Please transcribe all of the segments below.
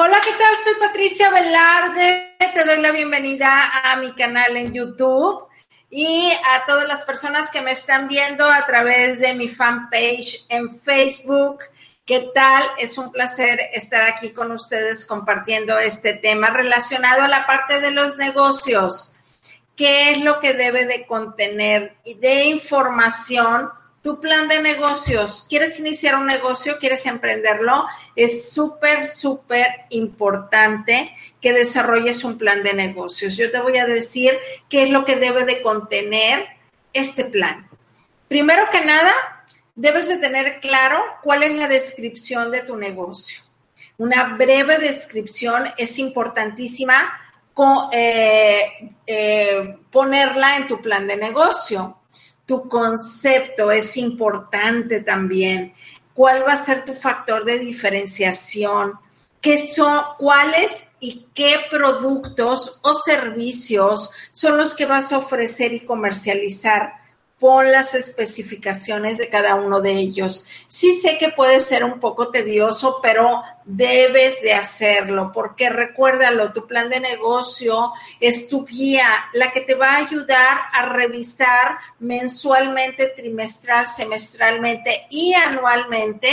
Hola, ¿qué tal? Soy Patricia Velarde. Te doy la bienvenida a mi canal en YouTube y a todas las personas que me están viendo a través de mi fanpage en Facebook. ¿Qué tal? Es un placer estar aquí con ustedes compartiendo este tema relacionado a la parte de los negocios. ¿Qué es lo que debe de contener de información tu plan de negocios. ¿Quieres iniciar un negocio? ¿Quieres emprenderlo? Es súper, súper importante que desarrolles un plan de negocios. Yo te voy a decir qué es lo que debe de contener este plan. Primero que nada, debes de tener claro cuál es la descripción de tu negocio. Una breve descripción es importantísima eh, eh, ponerla en tu plan de negocio tu concepto es importante también. ¿Cuál va a ser tu factor de diferenciación? ¿Qué son, cuáles y qué productos o servicios son los que vas a ofrecer y comercializar? Pon las especificaciones de cada uno de ellos. Sí sé que puede ser un poco tedioso, pero debes de hacerlo, porque recuérdalo, tu plan de negocio es tu guía, la que te va a ayudar a revisar mensualmente, trimestral, semestralmente y anualmente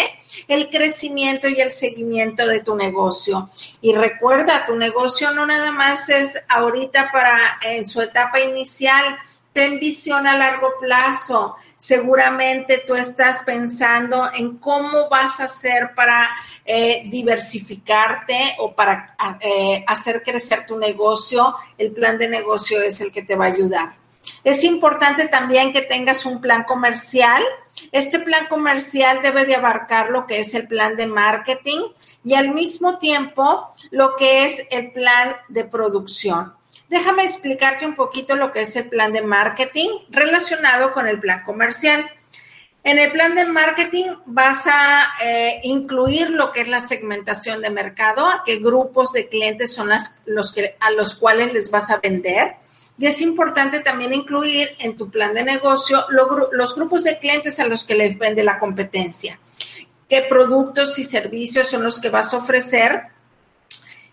el crecimiento y el seguimiento de tu negocio. Y recuerda, tu negocio no nada más es ahorita para en su etapa inicial, ten visión a largo plazo. Seguramente tú estás pensando en cómo vas a hacer para eh, diversificarte o para eh, hacer crecer tu negocio. El plan de negocio es el que te va a ayudar. Es importante también que tengas un plan comercial. Este plan comercial debe de abarcar lo que es el plan de marketing y al mismo tiempo lo que es el plan de producción. Déjame explicarte un poquito lo que es el plan de marketing relacionado con el plan comercial. En el plan de marketing vas a eh, incluir lo que es la segmentación de mercado, a qué grupos de clientes son los que, a los cuales les vas a vender. Y es importante también incluir en tu plan de negocio los grupos de clientes a los que les vende la competencia. ¿Qué productos y servicios son los que vas a ofrecer?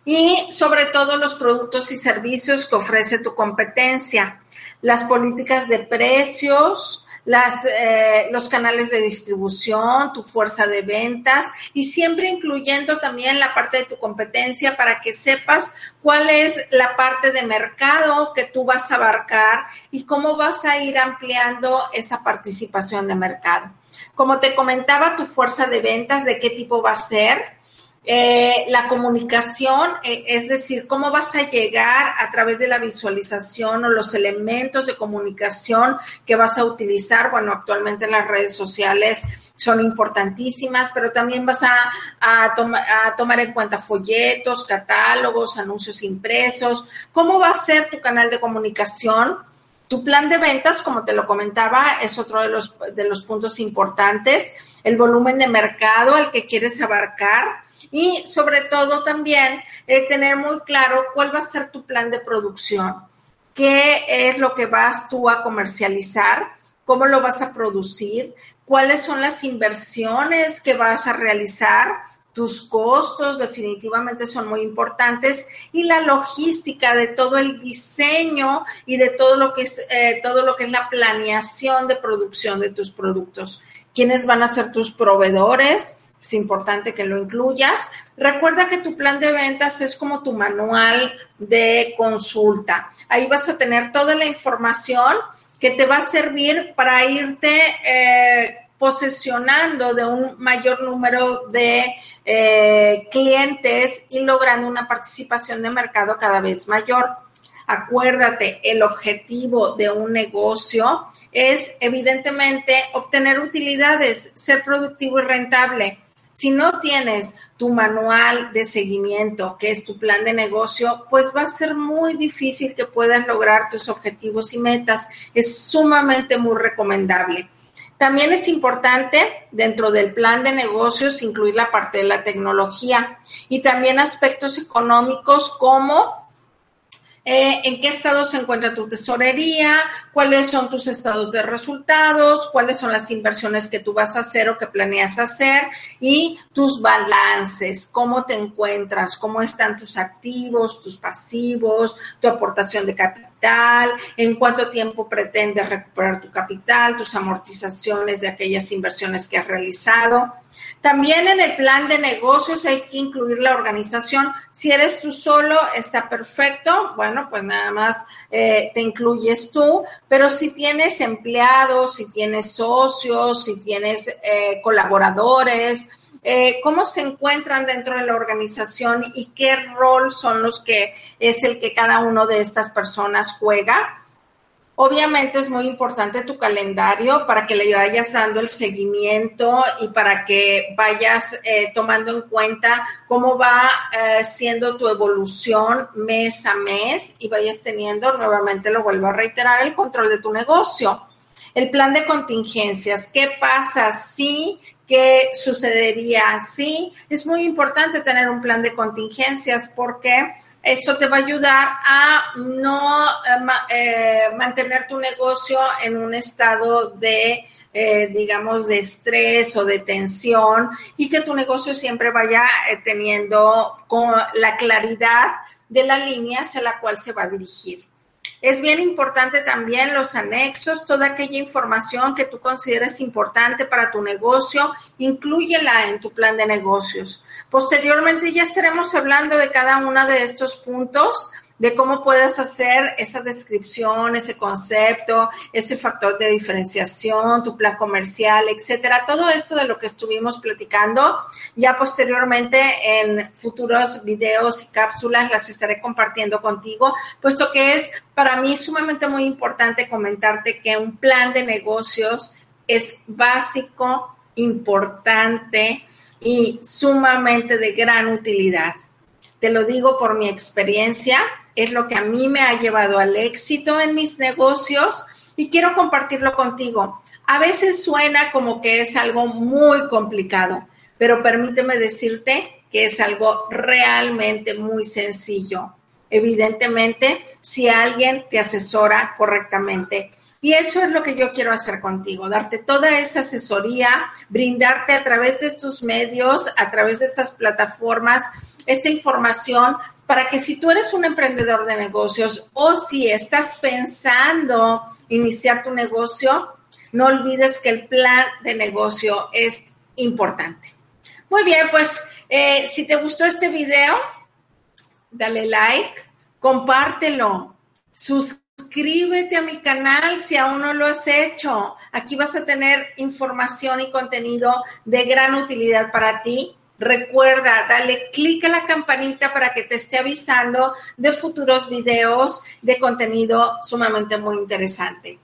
Y sobre todo los productos y servicios que ofrece tu competencia, las políticas de precios, eh, los canales de distribución, tu fuerza de ventas y siempre incluyendo también la parte de tu competencia para que sepas cuál es la parte de mercado que tú vas a abarcar y cómo vas a ir ampliando esa participación de mercado. Como te comentaba, tu fuerza de ventas, de qué tipo va a ser, eh, la comunicación, eh, es decir, cómo vas a llegar a través de la visualización o los elementos de comunicación que vas a utilizar. Bueno, actualmente las redes sociales son importantísimas, pero también vas a, a, a tomar en cuenta folletos, catálogos, anuncios impresos. ¿Cómo va a ser tu canal de comunicación? Tu plan de ventas, como te lo comentaba, es otro de los, de los puntos importantes. El volumen de mercado al que quieres abarcar y sobre todo también eh, tener muy claro cuál va a ser tu plan de producción, qué es lo que vas tú a comercializar, cómo lo vas a producir, cuáles son las inversiones que vas a realizar, tus costos definitivamente son muy importantes y la logística de todo el diseño y de todo lo que es eh, todo lo que es la planeación de producción de tus productos. ¿Quiénes van a ser tus proveedores? es importante que lo incluyas. Recuerda que tu plan de ventas es como tu manual de consulta. Ahí vas a tener toda la información que te va a servir para irte eh, posesionando de un mayor número de eh, clientes y logrando una participación de mercado cada vez mayor. Acuérdate, el objetivo de un negocio es evidentemente obtener utilidades, ser productivo y rentable. Si no tienes tu manual de seguimiento, que es tu plan de negocio, pues va a ser muy difícil que puedas lograr tus objetivos y metas. Es sumamente muy recomendable. También es importante dentro del plan de negocios incluir la parte de la tecnología y también aspectos económicos como eh, en qué estado se encuentra tu tesorería, cuáles son tus estados de resultados, cuáles son las inversiones que tú vas a hacer o que planeas hacer y tus balances, cómo te encuentras, cómo están tus activos, tus pasivos, tu aportación de capital, en cuánto tiempo pretendes recuperar tu capital, tus amortizaciones de aquellas inversiones que has realizado. También en el plan de negocios hay que incluir la organización. Si eres tú solo, está perfecto. Bueno, pues nada más eh, te incluyes tú. Pero si tienes empleados, si tienes socios, si tienes eh, colaboradores, eh, cómo se encuentran dentro de la organización y qué rol son los que es el que cada uno de estas personas juega Obviamente es muy importante tu calendario para que le vayas dando el seguimiento y para que vayas eh, tomando en cuenta cómo va eh, siendo tu evolución mes a mes y vayas teniendo, nuevamente lo vuelvo a reiterar, el control de tu negocio. El plan de contingencias, ¿qué pasa si qué sucedería si? Es muy importante tener un plan de contingencias porque eso te va a ayudar a no eh, eh, mantener tu negocio en un estado de, eh, digamos, de estrés o de tensión y que tu negocio siempre vaya teniendo con la claridad de la línea hacia la cual se va a dirigir. Es bien importante también los anexos, toda aquella información que tú consideres importante para tu negocio, incluyela en tu plan de negocios. Posteriormente ya estaremos hablando de cada uno de estos puntos de cómo puedes hacer esa descripción, ese concepto, ese factor de diferenciación, tu plan comercial, etcétera. Todo esto de lo que estuvimos platicando, ya posteriormente en futuros videos y cápsulas las estaré compartiendo contigo, puesto que es para mí sumamente muy importante comentarte que un plan de negocios es básico, importante y sumamente de gran utilidad. Te lo digo por mi experiencia es lo que a mí me ha llevado al éxito en mis negocios y quiero compartirlo contigo. A veces suena como que es algo muy complicado, pero permíteme decirte que es algo realmente muy sencillo. Evidentemente, si alguien te asesora correctamente. Y eso es lo que yo quiero hacer contigo, darte toda esa asesoría, brindarte a través de estos medios, a través de estas plataformas, esta información para que si tú eres un emprendedor de negocios o si estás pensando iniciar tu negocio, no olvides que el plan de negocio es importante. Muy bien, pues eh, si te gustó este video, dale like, compártelo, suscríbete a mi canal si aún no lo has hecho. Aquí vas a tener información y contenido de gran utilidad para ti Recuerda, dale clic a la campanita para que te esté avisando de futuros videos de contenido sumamente muy interesante.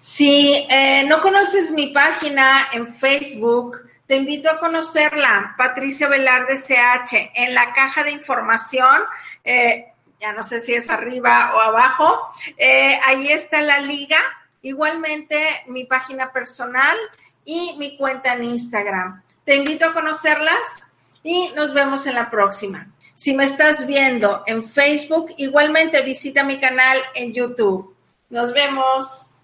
Si eh, no conoces mi página en Facebook, te invito a conocerla, Patricia Velarde CH, en la caja de información. Eh, ya no sé si es arriba o abajo, eh, ahí está la liga, igualmente mi página personal y mi cuenta en Instagram. Te invito a conocerlas y nos vemos en la próxima. Si me estás viendo en Facebook, igualmente visita mi canal en YouTube. Nos vemos.